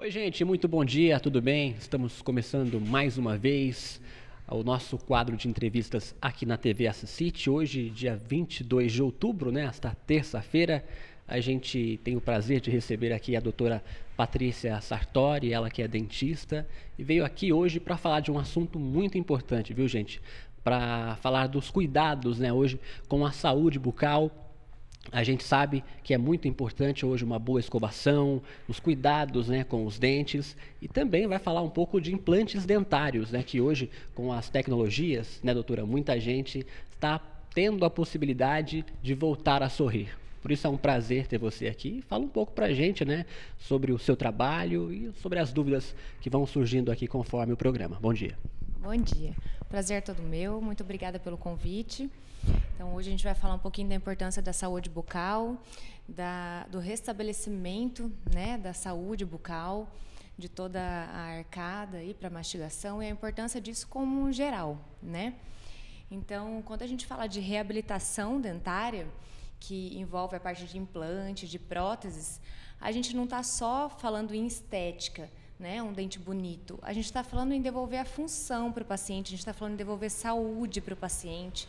Oi, gente, muito bom dia, tudo bem? Estamos começando mais uma vez o nosso quadro de entrevistas aqui na TV Assisite. Hoje, dia 22 de outubro, né, esta terça-feira, a gente tem o prazer de receber aqui a doutora Patrícia Sartori, ela que é dentista, e veio aqui hoje para falar de um assunto muito importante, viu, gente? Para falar dos cuidados, né, hoje com a saúde bucal a gente sabe que é muito importante hoje uma boa escovação, os cuidados né, com os dentes e também vai falar um pouco de implantes dentários, né, que hoje com as tecnologias, né, doutora, muita gente está tendo a possibilidade de voltar a sorrir. Por isso é um prazer ter você aqui. Fala um pouco para a gente né, sobre o seu trabalho e sobre as dúvidas que vão surgindo aqui conforme o programa. Bom dia. Bom dia. Prazer é todo meu. Muito obrigada pelo convite. Então, hoje a gente vai falar um pouquinho da importância da saúde bucal, da, do restabelecimento né, da saúde bucal, de toda a arcada para mastigação e a importância disso como geral, né? Então, quando a gente fala de reabilitação dentária, que envolve a parte de implante, de próteses, a gente não está só falando em estética, né, um dente bonito. A gente está falando em devolver a função para o paciente, a gente está falando em devolver saúde para o paciente.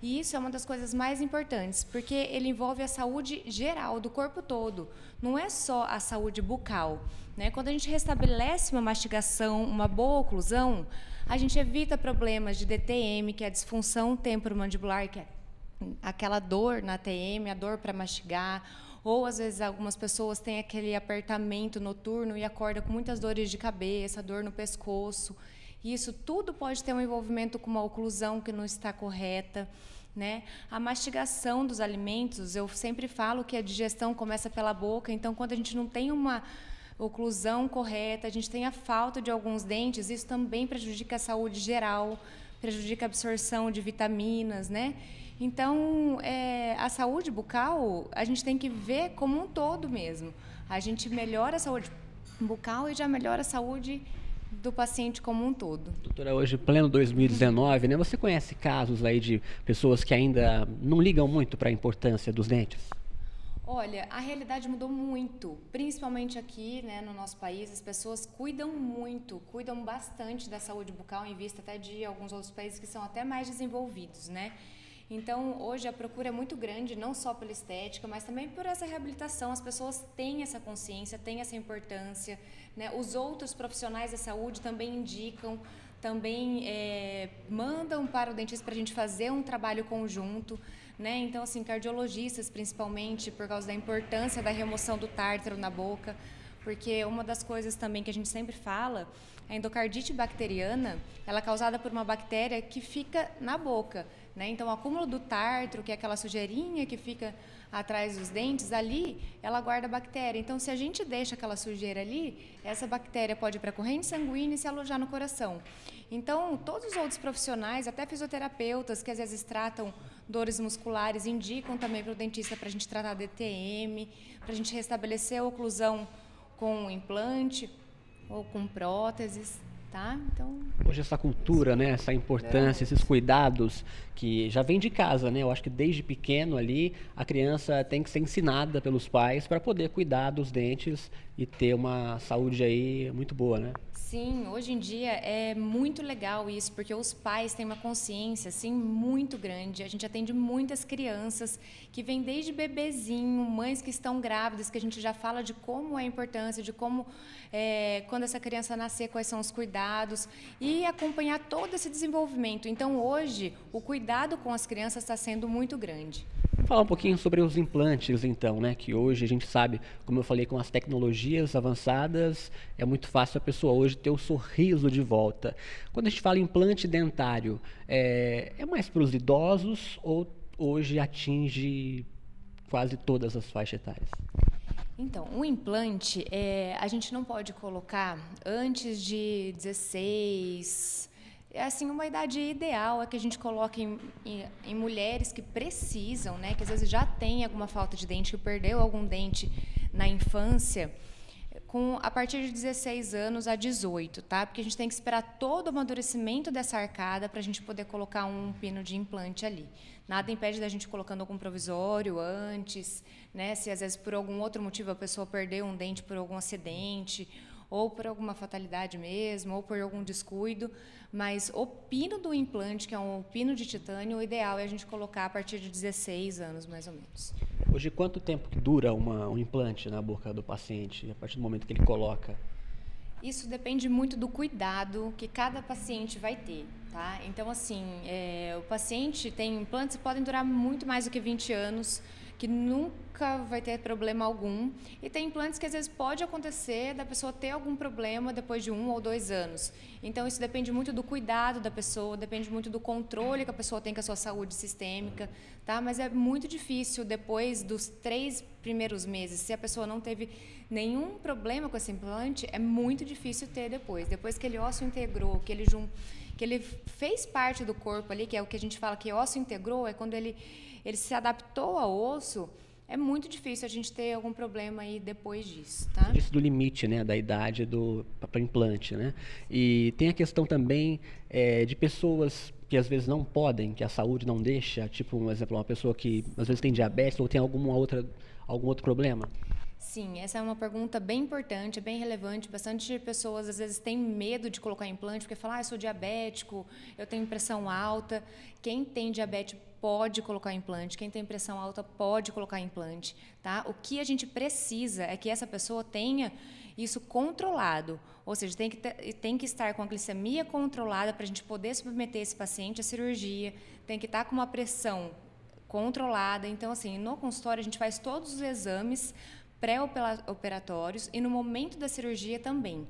E isso é uma das coisas mais importantes, porque ele envolve a saúde geral do corpo todo, não é só a saúde bucal. Né? Quando a gente restabelece uma mastigação, uma boa oclusão, a gente evita problemas de DTM, que é a disfunção temporomandibular, que é aquela dor na TM, a dor para mastigar, ou às vezes algumas pessoas têm aquele apertamento noturno e acorda com muitas dores de cabeça, dor no pescoço. Isso tudo pode ter um envolvimento com uma oclusão que não está correta. Né? A mastigação dos alimentos, eu sempre falo que a digestão começa pela boca, então quando a gente não tem uma oclusão correta, a gente tem a falta de alguns dentes, isso também prejudica a saúde geral, prejudica a absorção de vitaminas, né? Então, é, a saúde bucal, a gente tem que ver como um todo mesmo. A gente melhora a saúde bucal e já melhora a saúde do paciente como um todo. Doutora, hoje, pleno 2019, né, você conhece casos aí de pessoas que ainda não ligam muito para a importância dos dentes? Olha, a realidade mudou muito, principalmente aqui né, no nosso país. As pessoas cuidam muito, cuidam bastante da saúde bucal em vista até de alguns outros países que são até mais desenvolvidos, né? Então, hoje a procura é muito grande, não só pela estética, mas também por essa reabilitação. As pessoas têm essa consciência, têm essa importância. Né? Os outros profissionais da saúde também indicam, também é, mandam para o dentista para a gente fazer um trabalho conjunto. Né? Então, assim, cardiologistas, principalmente, por causa da importância da remoção do tártaro na boca, porque uma das coisas também que a gente sempre fala, a endocardite bacteriana, ela é causada por uma bactéria que fica na boca. Né? Então, o acúmulo do tártaro, que é aquela sujeirinha que fica atrás dos dentes, ali ela guarda bactéria. Então, se a gente deixa aquela sujeira ali, essa bactéria pode ir para a corrente sanguínea e se alojar no coração. Então, todos os outros profissionais, até fisioterapeutas, que às vezes tratam dores musculares, indicam também para o dentista para a gente tratar DTM, para a gente restabelecer a oclusão com implante ou com próteses. Tá? Então... Hoje essa cultura, né, essa importância, é. esses cuidados que já vem de casa, né? Eu acho que desde pequeno ali a criança tem que ser ensinada pelos pais para poder cuidar dos dentes e ter uma saúde aí muito boa, né? Sim, hoje em dia é muito legal isso, porque os pais têm uma consciência assim muito grande. A gente atende muitas crianças que vêm desde bebezinho, mães que estão grávidas, que a gente já fala de como é a importância, de como é, quando essa criança nascer, quais são os cuidados e acompanhar todo esse desenvolvimento. Então hoje o cuidado com as crianças está sendo muito grande. Falar um pouquinho sobre os implantes, então, né? Que hoje a gente sabe, como eu falei, com as tecnologias avançadas, é muito fácil a pessoa hoje ter o sorriso de volta. Quando a gente fala implante dentário, é, é mais para os idosos ou hoje atinge quase todas as faixas etárias? Então, o implante, é, a gente não pode colocar antes de 16, é assim uma idade ideal é que a gente coloque em, em, em, mulheres que precisam, né, que às vezes já tem alguma falta de dente, que perdeu algum dente na infância, com a partir de 16 anos a 18, tá? Porque a gente tem que esperar todo o amadurecimento dessa arcada para a gente poder colocar um pino de implante ali. Nada impede da gente colocando algum provisório antes, né? Se às vezes por algum outro motivo a pessoa perdeu um dente por algum acidente ou por alguma fatalidade mesmo, ou por algum descuido. Mas o pino do implante, que é um pino de titânio, o ideal é a gente colocar a partir de 16 anos, mais ou menos. Hoje, quanto tempo dura uma, um implante na boca do paciente, a partir do momento que ele coloca? Isso depende muito do cuidado que cada paciente vai ter, tá? Então, assim, é, o paciente tem implantes que podem durar muito mais do que 20 anos, que nunca vai ter problema algum. E tem implantes que às vezes pode acontecer da pessoa ter algum problema depois de um ou dois anos. Então isso depende muito do cuidado da pessoa, depende muito do controle que a pessoa tem com a sua saúde sistêmica, tá? Mas é muito difícil depois dos três primeiros meses, se a pessoa não teve nenhum problema com esse implante, é muito difícil ter depois. Depois que ele osso integrou, que ele que ele fez parte do corpo ali, que é o que a gente fala que osso integrou, é quando ele ele se adaptou ao osso, é muito difícil a gente ter algum problema aí depois disso, tá? Isso do limite, né, da idade do para implante, né? E tem a questão também é, de pessoas que às vezes não podem, que a saúde não deixa, tipo, um exemplo, uma pessoa que às vezes tem diabetes ou tem alguma outra algum outro problema. Sim, essa é uma pergunta bem importante, bem relevante. Bastante pessoas às vezes têm medo de colocar implante porque falam, ah, eu sou diabético, eu tenho pressão alta. Quem tem diabetes pode colocar implante, quem tem pressão alta pode colocar implante, tá? O que a gente precisa é que essa pessoa tenha isso controlado, ou seja, tem que, ter, tem que estar com a glicemia controlada para a gente poder submeter esse paciente à cirurgia, tem que estar com uma pressão controlada. Então, assim, no consultório a gente faz todos os exames pré-operatórios e no momento da cirurgia também.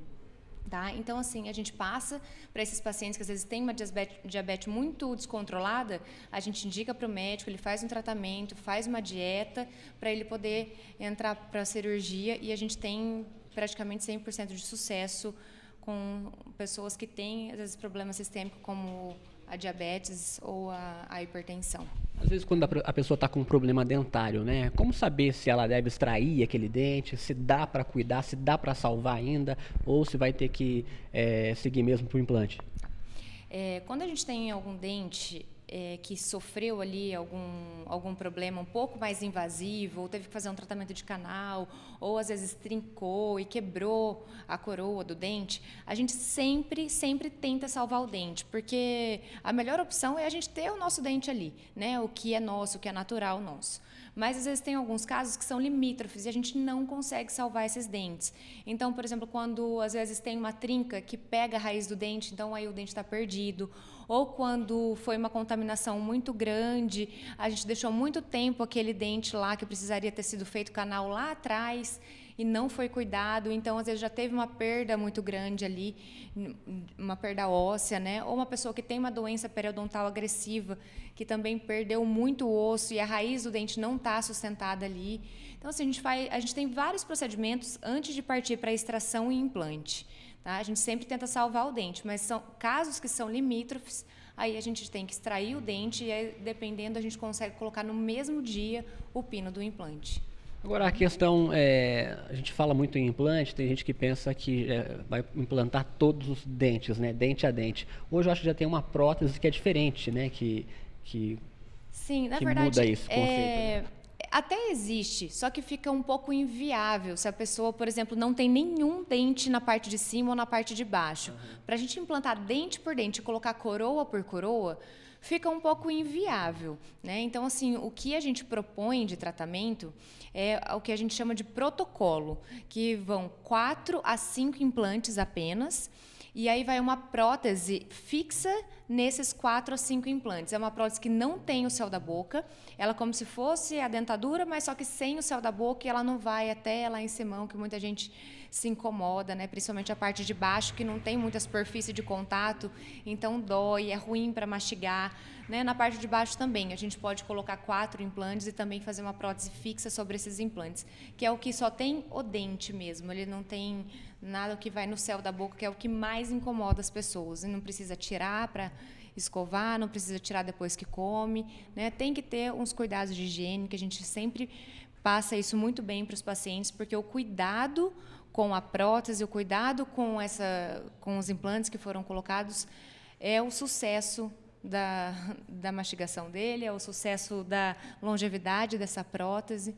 Tá? Então, assim, a gente passa para esses pacientes que às vezes têm uma diabetes, diabetes muito descontrolada, a gente indica para o médico, ele faz um tratamento, faz uma dieta para ele poder entrar para a cirurgia e a gente tem praticamente 100% de sucesso com pessoas que têm, às vezes, problemas sistêmicos como a diabetes ou a, a hipertensão. Às vezes, quando a, pessoa está com um problema dentário, né? Como saber se ela deve extrair aquele dente, se dá para cuidar, se dá para salvar ainda, ou se vai ter que é, seguir mesmo para o implante? É, quando a gente tem algum dente é, que sofreu ali algum, algum problema um pouco mais invasivo, ou teve que fazer um tratamento de canal, ou às vezes trincou e quebrou a coroa do dente, a gente sempre, sempre tenta salvar o dente, porque a melhor opção é a gente ter o nosso dente ali, né? o que é nosso, o que é natural nosso. Mas às vezes tem alguns casos que são limítrofes e a gente não consegue salvar esses dentes. Então, por exemplo, quando às vezes tem uma trinca que pega a raiz do dente, então aí o dente está perdido. Ou quando foi uma contaminação muito grande, a gente deixou muito tempo aquele dente lá que precisaria ter sido feito canal lá atrás e não foi cuidado, então às vezes já teve uma perda muito grande ali, uma perda óssea, né? Ou uma pessoa que tem uma doença periodontal agressiva, que também perdeu muito osso e a raiz do dente não está sustentada ali. Então assim, a gente faz, a gente tem vários procedimentos antes de partir para extração e implante. Tá? A gente sempre tenta salvar o dente, mas são casos que são limítrofes, aí a gente tem que extrair o dente e aí, dependendo a gente consegue colocar no mesmo dia o pino do implante. Agora a questão, é, a gente fala muito em implante, tem gente que pensa que é, vai implantar todos os dentes, né, dente a dente. Hoje eu acho que já tem uma prótese que é diferente, né, que, que, Sim, na que verdade, muda é, conceito, né? Até existe, só que fica um pouco inviável se a pessoa, por exemplo, não tem nenhum dente na parte de cima ou na parte de baixo. Uhum. Para a gente implantar dente por dente e colocar coroa por coroa, fica um pouco inviável. Né? Então, assim, o que a gente propõe de tratamento é o que a gente chama de protocolo, que vão quatro a cinco implantes apenas. E aí vai uma prótese fixa nesses quatro a cinco implantes. É uma prótese que não tem o céu da boca, ela é como se fosse a dentadura, mas só que sem o céu da boca e ela não vai até lá em cima, que muita gente se incomoda, né? principalmente a parte de baixo, que não tem muita superfície de contato, então dói, é ruim para mastigar. Né? Na parte de baixo também, a gente pode colocar quatro implantes e também fazer uma prótese fixa sobre esses implantes, que é o que só tem o dente mesmo, ele não tem nada que vai no céu da boca, que é o que mais incomoda as pessoas. E não precisa tirar para escovar, não precisa tirar depois que come, né? Tem que ter uns cuidados de higiene, que a gente sempre passa isso muito bem para os pacientes, porque o cuidado com a prótese, o cuidado com, essa, com os implantes que foram colocados é o sucesso da, da mastigação dele, é o sucesso da longevidade dessa prótese.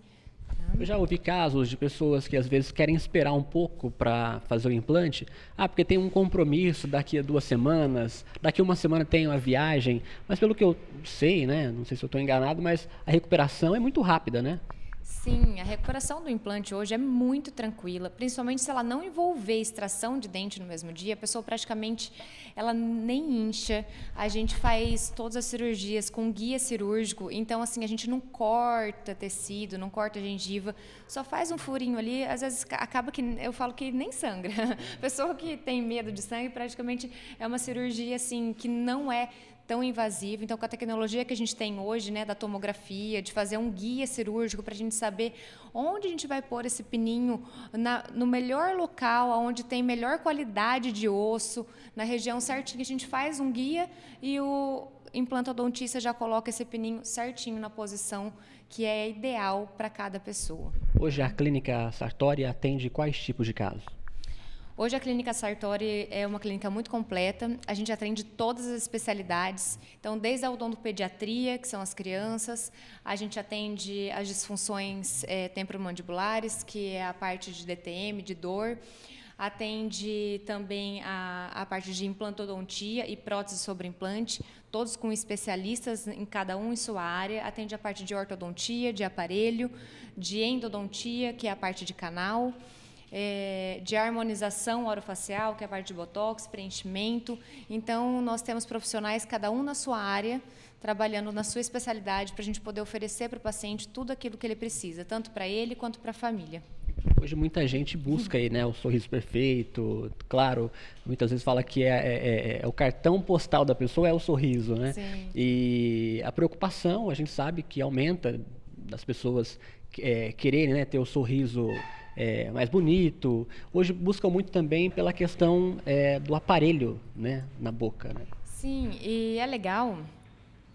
Eu já ouvi casos de pessoas que às vezes querem esperar um pouco para fazer o implante. Ah, porque tem um compromisso daqui a duas semanas, daqui a uma semana tem uma viagem. Mas pelo que eu sei, né? Não sei se eu estou enganado, mas a recuperação é muito rápida, né? Sim, a recuperação do implante hoje é muito tranquila, principalmente se ela não envolver extração de dente no mesmo dia, a pessoa praticamente ela nem incha. A gente faz todas as cirurgias com guia cirúrgico, então assim, a gente não corta tecido, não corta gengiva, só faz um furinho ali, às vezes acaba que eu falo que nem sangra. Pessoa que tem medo de sangue, praticamente é uma cirurgia assim que não é tão invasivo. Então, com a tecnologia que a gente tem hoje, né, da tomografia, de fazer um guia cirúrgico para a gente saber onde a gente vai pôr esse pininho na, no melhor local, onde tem melhor qualidade de osso, na região certinha, a gente faz um guia e o implantodontista já coloca esse pininho certinho na posição que é ideal para cada pessoa. Hoje a clínica Sartori atende quais tipos de casos? Hoje a Clínica Sartori é uma clínica muito completa. A gente atende todas as especialidades. Então, desde a odontopediatria, que são as crianças, a gente atende as disfunções é, temporomandibulares, que é a parte de DTM, de dor. Atende também a, a parte de implantodontia e prótese sobre implante, todos com especialistas em cada um em sua área. Atende a parte de ortodontia, de aparelho, de endodontia, que é a parte de canal é, de harmonização orofacial, que é a parte de botox, preenchimento. Então, nós temos profissionais, cada um na sua área, trabalhando na sua especialidade, para a gente poder oferecer para o paciente tudo aquilo que ele precisa, tanto para ele quanto para a família. Hoje muita gente busca aí, né, o sorriso perfeito. Claro, muitas vezes fala que é, é, é, é, o cartão postal da pessoa é o sorriso, né? Sim. E a preocupação, a gente sabe que aumenta das pessoas é, quererem né, ter o sorriso é, mais bonito. Hoje buscam muito também pela questão é, do aparelho né, na boca. Né? Sim, e é legal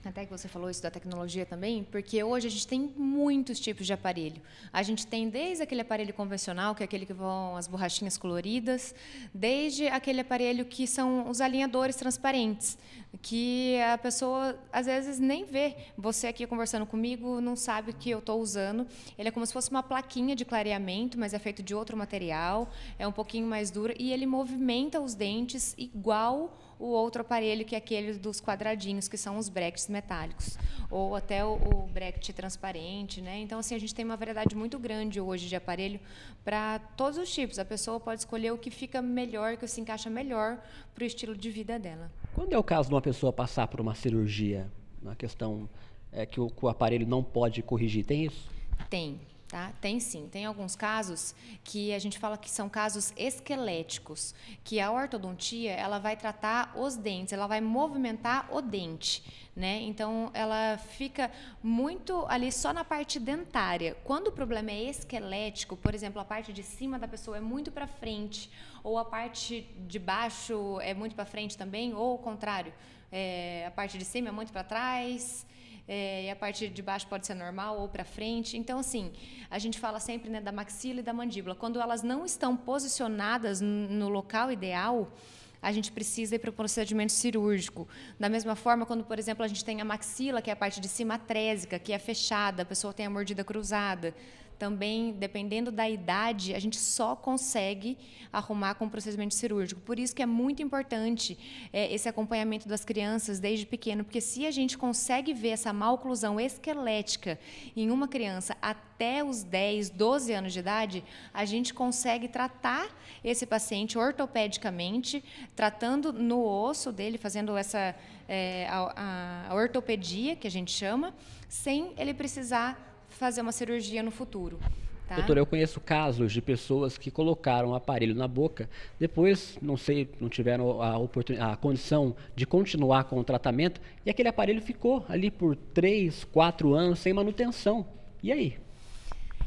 até que você falou isso da tecnologia também, porque hoje a gente tem muitos tipos de aparelho. A gente tem desde aquele aparelho convencional, que é aquele que vão as borrachinhas coloridas, desde aquele aparelho que são os alinhadores transparentes, que a pessoa às vezes nem vê. Você aqui conversando comigo não sabe que eu estou usando. Ele é como se fosse uma plaquinha de clareamento, mas é feito de outro material, é um pouquinho mais duro e ele movimenta os dentes igual o outro aparelho que é aquele dos quadradinhos, que são os brackets metálicos, ou até o, o bracket transparente, né? Então assim a gente tem uma variedade muito grande hoje de aparelho para todos os tipos. A pessoa pode escolher o que fica melhor, que se encaixa melhor para o estilo de vida dela. Quando é o caso de uma pessoa passar por uma cirurgia, na questão é que o, que o aparelho não pode corrigir, tem isso? Tem. Tá? Tem sim. Tem alguns casos que a gente fala que são casos esqueléticos, que a ortodontia ela vai tratar os dentes, ela vai movimentar o dente. Né? Então, ela fica muito ali só na parte dentária. Quando o problema é esquelético, por exemplo, a parte de cima da pessoa é muito para frente, ou a parte de baixo é muito para frente também, ou o contrário, é, a parte de cima é muito para trás é, e a parte de baixo pode ser normal ou para frente. Então, assim, a gente fala sempre né, da maxila e da mandíbula. Quando elas não estão posicionadas no local ideal, a gente precisa ir para o procedimento cirúrgico. Da mesma forma, quando, por exemplo, a gente tem a maxila, que é a parte de cima trésica, que é fechada, a pessoa tem a mordida cruzada também, dependendo da idade, a gente só consegue arrumar com o procedimento cirúrgico. Por isso que é muito importante é, esse acompanhamento das crianças desde pequeno, porque se a gente consegue ver essa maloclusão esquelética em uma criança até os 10, 12 anos de idade, a gente consegue tratar esse paciente ortopedicamente, tratando no osso dele, fazendo essa é, a, a ortopedia, que a gente chama, sem ele precisar fazer uma cirurgia no futuro. Tá? Doutor, eu conheço casos de pessoas que colocaram o aparelho na boca, depois, não sei, não tiveram a, a condição de continuar com o tratamento, e aquele aparelho ficou ali por 3, 4 anos sem manutenção. E aí?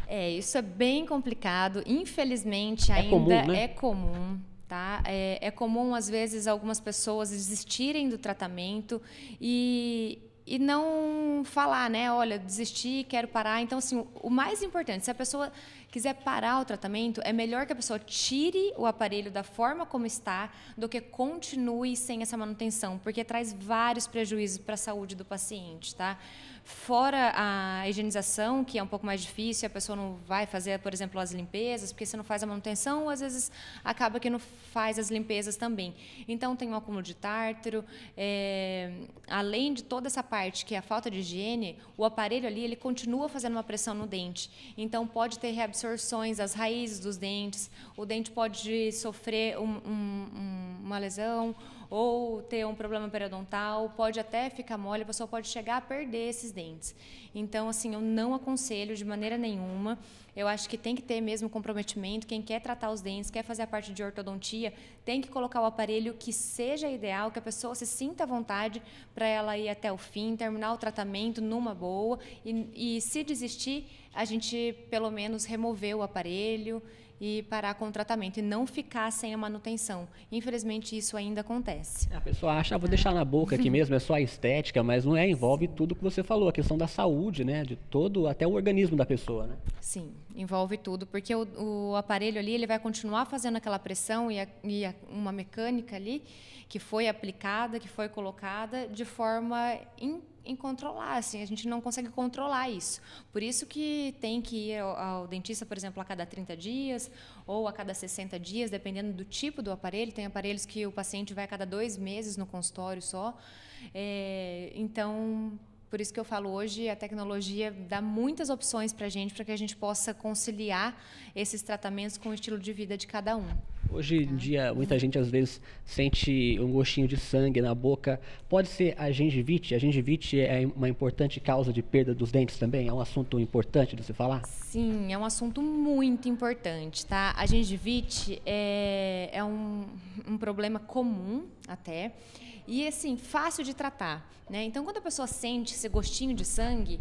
É, isso é bem complicado. Infelizmente, é ainda comum, né? é comum. Tá? É, é comum, às vezes, algumas pessoas desistirem do tratamento e, e não falar, né? Olha, desisti, quero parar. Então, assim, o mais importante, se a pessoa quiser parar o tratamento, é melhor que a pessoa tire o aparelho da forma como está do que continue sem essa manutenção, porque traz vários prejuízos para a saúde do paciente, tá? Fora a higienização, que é um pouco mais difícil, a pessoa não vai fazer, por exemplo, as limpezas, porque se não faz a manutenção, às vezes acaba que não faz as limpezas também. Então, tem um acúmulo de tártaro. É, além de toda essa parte, que é a falta de higiene, o aparelho ali ele continua fazendo uma pressão no dente. Então, pode ter reabsorções, as raízes dos dentes, o dente pode sofrer um, um, uma lesão ou ter um problema periodontal, pode até ficar mole, a pessoa pode chegar a perder esses dentes. Então, assim, eu não aconselho de maneira nenhuma. Eu acho que tem que ter mesmo comprometimento. Quem quer tratar os dentes, quer fazer a parte de ortodontia, tem que colocar o aparelho que seja ideal, que a pessoa se sinta à vontade para ela ir até o fim, terminar o tratamento numa boa. E, e se desistir, a gente pelo menos remover o aparelho e parar com o tratamento e não ficar sem a manutenção. Infelizmente, isso ainda acontece. A pessoa acha, ah, vou deixar na boca aqui mesmo, é só a estética, mas não é, envolve tudo que você falou, a questão da saúde, né, de todo, até o organismo da pessoa, né? Sim, envolve tudo, porque o, o aparelho ali, ele vai continuar fazendo aquela pressão e, a, e a, uma mecânica ali que foi aplicada, que foi colocada de forma in, em controlar, assim, a gente não consegue controlar isso. Por isso que tem que ir ao, ao, dentista, por exemplo, a cada 30 dias ou a cada 60 dias, dependendo do tipo do aparelho. Tem aparelhos que o paciente vai a cada dois meses no consultório só. É, então, por isso que eu falo hoje, a tecnologia dá muitas opções para a gente, para que a gente possa conciliar esses tratamentos com o estilo de vida de cada um. Hoje em tá. dia, muita gente às vezes sente um gostinho de sangue na boca. Pode ser a gengivite? A gengivite é uma importante causa de perda dos dentes também? É um assunto importante de se falar? Sim, é um assunto muito importante, tá? A gengivite é, é um, um problema comum até e assim fácil de tratar, né? Então quando a pessoa sente esse gostinho de sangue,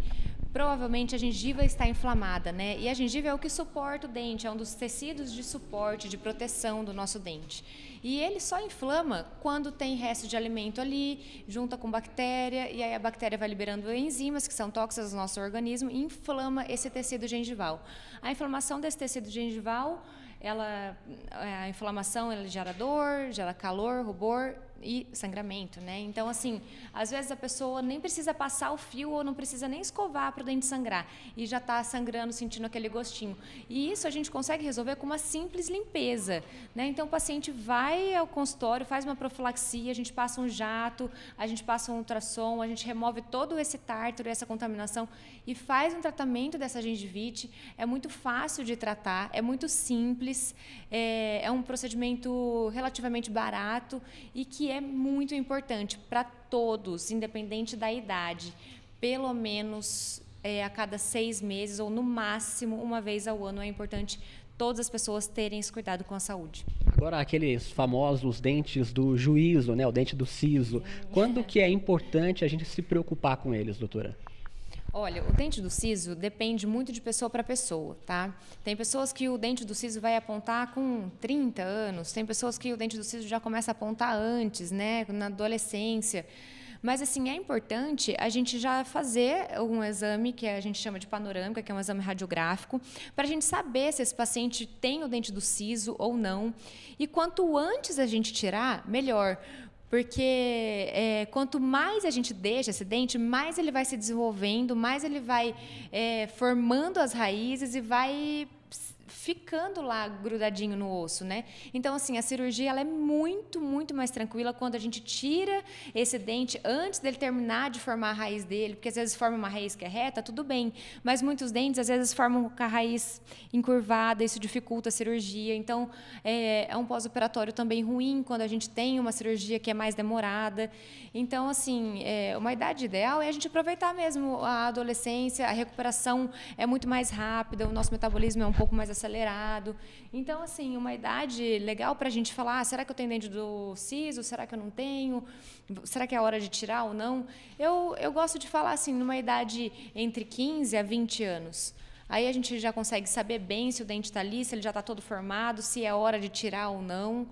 provavelmente a gengiva está inflamada, né? E a gengiva é o que suporta o dente, é um dos tecidos de suporte, de proteção do nosso dente. E ele só inflama quando tem resto de alimento ali, junta com bactéria, e aí a bactéria vai liberando enzimas que são tóxicas no nosso organismo e inflama esse tecido gengival. A inflamação desse tecido gengival, ela, a inflamação ela gera dor, gera calor, rubor e sangramento, né? Então, assim, às vezes a pessoa nem precisa passar o fio ou não precisa nem escovar para o dente sangrar e já está sangrando, sentindo aquele gostinho. E isso a gente consegue resolver com uma simples limpeza, né? Então, o paciente vai ao consultório, faz uma profilaxia, a gente passa um jato, a gente passa um ultrassom, a gente remove todo esse tártaro, essa contaminação e faz um tratamento dessa gengivite. É muito fácil de tratar, é muito simples, é, é um procedimento relativamente barato e que é muito importante para todos, independente da idade, pelo menos é, a cada seis meses ou no máximo uma vez ao ano é importante todas as pessoas terem esse cuidado com a saúde. Agora aqueles famosos dentes do juízo, né, o dente do siso, quando que é importante a gente se preocupar com eles, doutora? Olha, o dente do siso depende muito de pessoa para pessoa, tá? Tem pessoas que o dente do siso vai apontar com 30 anos, tem pessoas que o dente do siso já começa a apontar antes, né, na adolescência. Mas, assim, é importante a gente já fazer um exame que a gente chama de panorâmica, que é um exame radiográfico, para a gente saber se esse paciente tem o dente do siso ou não. E quanto antes a gente tirar, melhor. Porque é, quanto mais a gente deixa esse dente, mais ele vai se desenvolvendo, mais ele vai é, formando as raízes e vai ficando lá grudadinho no osso, né? Então, assim, a cirurgia ela é muito, muito mais tranquila quando a gente tira esse dente antes dele terminar de formar a raiz dele, porque às vezes forma uma raiz que é reta, tudo bem, mas muitos dentes às vezes formam com a raiz encurvada, isso dificulta a cirurgia. Então, é, é um pós-operatório também ruim quando a gente tem uma cirurgia que é mais demorada. Então, assim, é, uma idade ideal é a gente aproveitar mesmo a adolescência, a recuperação é muito mais rápida, o nosso metabolismo é um pouco mais acelerado. Então, assim, uma idade legal para a gente falar: ah, será que eu tenho dente do siso? Será que eu não tenho? Será que é hora de tirar ou não? Eu, eu gosto de falar assim, numa idade entre 15 a 20 anos. Aí a gente já consegue saber bem se o dente está ali, se ele já está todo formado, se é hora de tirar ou não.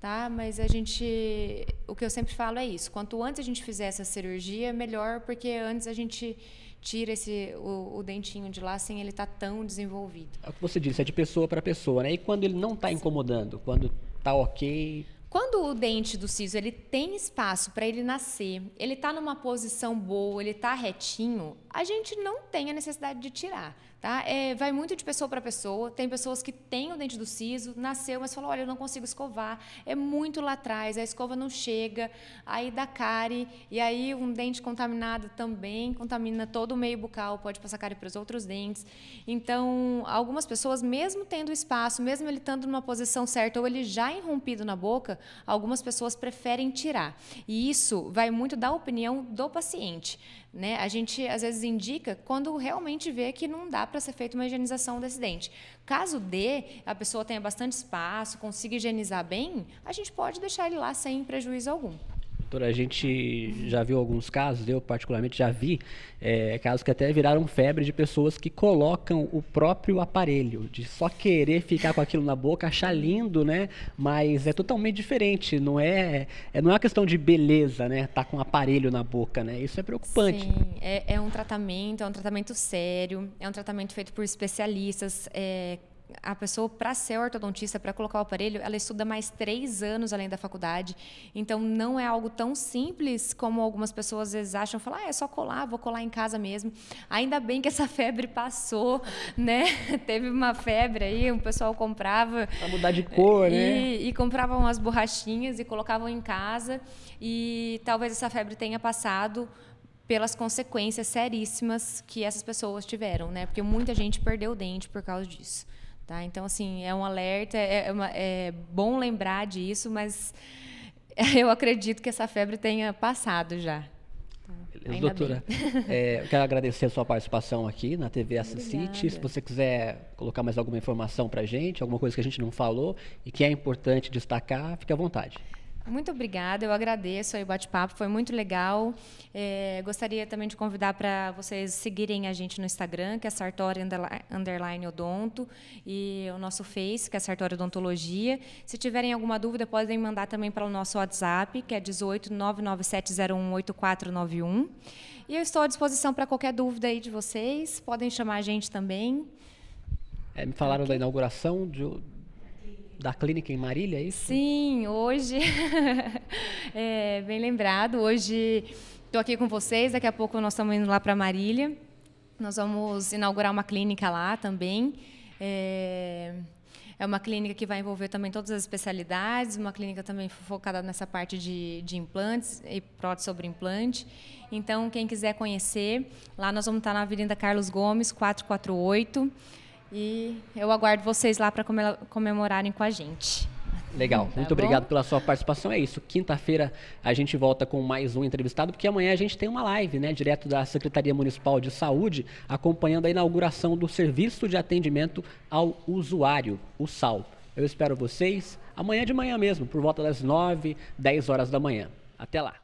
Tá? Mas a gente, o que eu sempre falo é isso. Quanto antes a gente fizer essa cirurgia, melhor, porque antes a gente tira esse o, o dentinho de lá sem ele estar tá tão desenvolvido. É o que você disse, é de pessoa para pessoa, né? E quando ele não está incomodando, quando está ok, quando o dente do siso ele tem espaço para ele nascer, ele está numa posição boa, ele está retinho, a gente não tem a necessidade de tirar. Tá? É, vai muito de pessoa para pessoa. Tem pessoas que têm o dente do siso, nasceu, mas falou: olha, eu não consigo escovar. É muito lá atrás, a escova não chega, aí dá cárie, e aí um dente contaminado também contamina todo o meio bucal, pode passar cárie para os outros dentes. Então, algumas pessoas, mesmo tendo espaço, mesmo ele estando numa posição certa ou ele já irrompido na boca, algumas pessoas preferem tirar. E isso vai muito da opinião do paciente. Né? A gente às vezes indica quando realmente vê que não dá para ser feita uma higienização desse dente. Caso dê, a pessoa tenha bastante espaço, consiga higienizar bem, a gente pode deixar ele lá sem prejuízo algum. Doutora, a gente já viu alguns casos, eu particularmente já vi é, casos que até viraram febre de pessoas que colocam o próprio aparelho, de só querer ficar com aquilo na boca, achar lindo, né? Mas é totalmente diferente, não é, é não é uma questão de beleza, né? Tá com o aparelho na boca, né? Isso é preocupante. Sim, é, é um tratamento, é um tratamento sério, é um tratamento feito por especialistas. É, a pessoa, para ser ortodontista, para colocar o aparelho, ela estuda mais três anos além da faculdade. Então, não é algo tão simples como algumas pessoas às vezes acham. Falar, ah, é só colar, vou colar em casa mesmo. Ainda bem que essa febre passou, né? Teve uma febre aí, o pessoal comprava... Para mudar de cor, e, né? E compravam umas borrachinhas e colocavam em casa. E talvez essa febre tenha passado pelas consequências seríssimas que essas pessoas tiveram, né? Porque muita gente perdeu o dente por causa disso. Tá? Então, assim, é um alerta, é, é, uma, é bom lembrar disso, mas eu acredito que essa febre tenha passado já. Beleza, doutora. É, eu quero agradecer a sua participação aqui na TV City. Se você quiser colocar mais alguma informação para a gente, alguma coisa que a gente não falou e que é importante destacar, fique à vontade. Muito obrigada, eu agradeço o bate-papo, foi muito legal. É, gostaria também de convidar para vocês seguirem a gente no Instagram, que é Sartori Underline Odonto, e o nosso Face, que é Sartori Odontologia. Se tiverem alguma dúvida, podem mandar também para o nosso WhatsApp, que é 18 997018491. E eu estou à disposição para qualquer dúvida aí de vocês, podem chamar a gente também. É, me falaram da inauguração de, da clínica em Marília, é isso? Sim, hoje, é, bem lembrado, hoje estou aqui com vocês, daqui a pouco nós estamos indo lá para Marília, nós vamos inaugurar uma clínica lá também, é, é uma clínica que vai envolver também todas as especialidades, uma clínica também focada nessa parte de, de implantes e prótese sobre implante. Então, quem quiser conhecer, lá nós vamos estar na Avenida Carlos Gomes, 448. E eu aguardo vocês lá para comemorarem com a gente. Legal, tá muito bom? obrigado pela sua participação. É isso. Quinta-feira a gente volta com mais um entrevistado, porque amanhã a gente tem uma live, né, direto da Secretaria Municipal de Saúde, acompanhando a inauguração do Serviço de Atendimento ao Usuário, o SAL. Eu espero vocês amanhã de manhã mesmo, por volta das 9, 10 horas da manhã. Até lá.